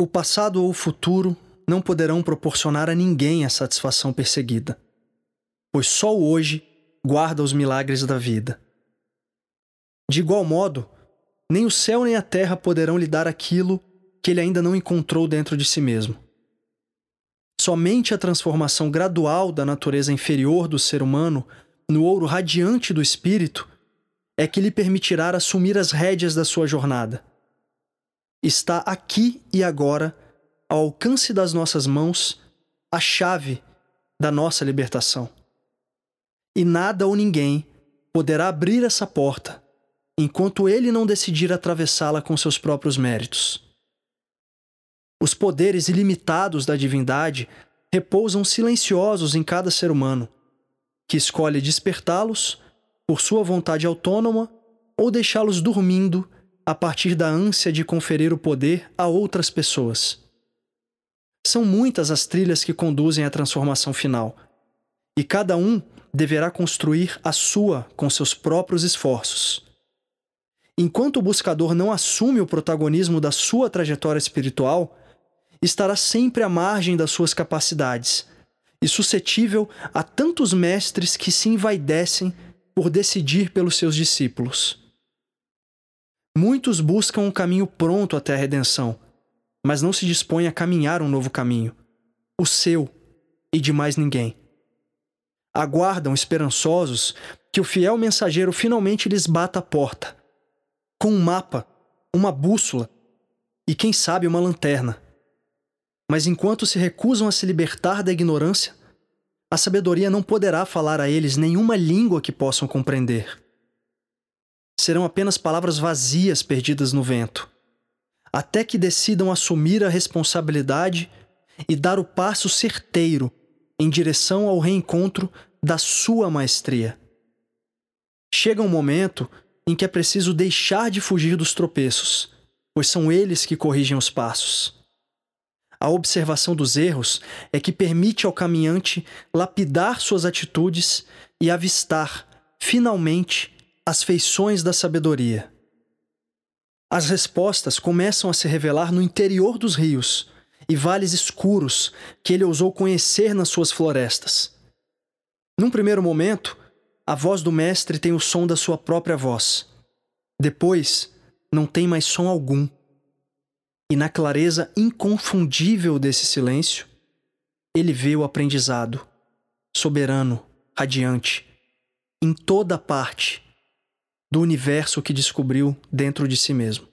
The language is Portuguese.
O passado ou o futuro não poderão proporcionar a ninguém a satisfação perseguida, pois só o hoje guarda os milagres da vida. De igual modo, nem o céu nem a terra poderão lhe dar aquilo que ele ainda não encontrou dentro de si mesmo. Somente a transformação gradual da natureza inferior do ser humano no ouro radiante do espírito é que lhe permitirá assumir as rédeas da sua jornada. Está aqui e agora, ao alcance das nossas mãos, a chave da nossa libertação. E nada ou ninguém poderá abrir essa porta enquanto ele não decidir atravessá-la com seus próprios méritos. Os poderes ilimitados da divindade repousam silenciosos em cada ser humano, que escolhe despertá-los por sua vontade autônoma ou deixá-los dormindo a partir da ânsia de conferir o poder a outras pessoas. São muitas as trilhas que conduzem à transformação final, e cada um deverá construir a sua com seus próprios esforços. Enquanto o buscador não assume o protagonismo da sua trajetória espiritual, estará sempre à margem das suas capacidades e suscetível a tantos mestres que se envaidecem por decidir pelos seus discípulos. Muitos buscam um caminho pronto até a redenção, mas não se dispõem a caminhar um novo caminho, o seu e de mais ninguém. Aguardam esperançosos que o fiel mensageiro finalmente lhes bata a porta, com um mapa, uma bússola e, quem sabe, uma lanterna. Mas enquanto se recusam a se libertar da ignorância, a sabedoria não poderá falar a eles nenhuma língua que possam compreender. Serão apenas palavras vazias perdidas no vento, até que decidam assumir a responsabilidade e dar o passo certeiro em direção ao reencontro da sua maestria. Chega um momento em que é preciso deixar de fugir dos tropeços, pois são eles que corrigem os passos. A observação dos erros é que permite ao caminhante lapidar suas atitudes e avistar, finalmente, as feições da sabedoria. As respostas começam a se revelar no interior dos rios e vales escuros que ele ousou conhecer nas suas florestas. Num primeiro momento, a voz do Mestre tem o som da sua própria voz. Depois, não tem mais som algum e na clareza inconfundível desse silêncio, ele vê o aprendizado, soberano, radiante, em toda parte do universo que descobriu dentro de si mesmo.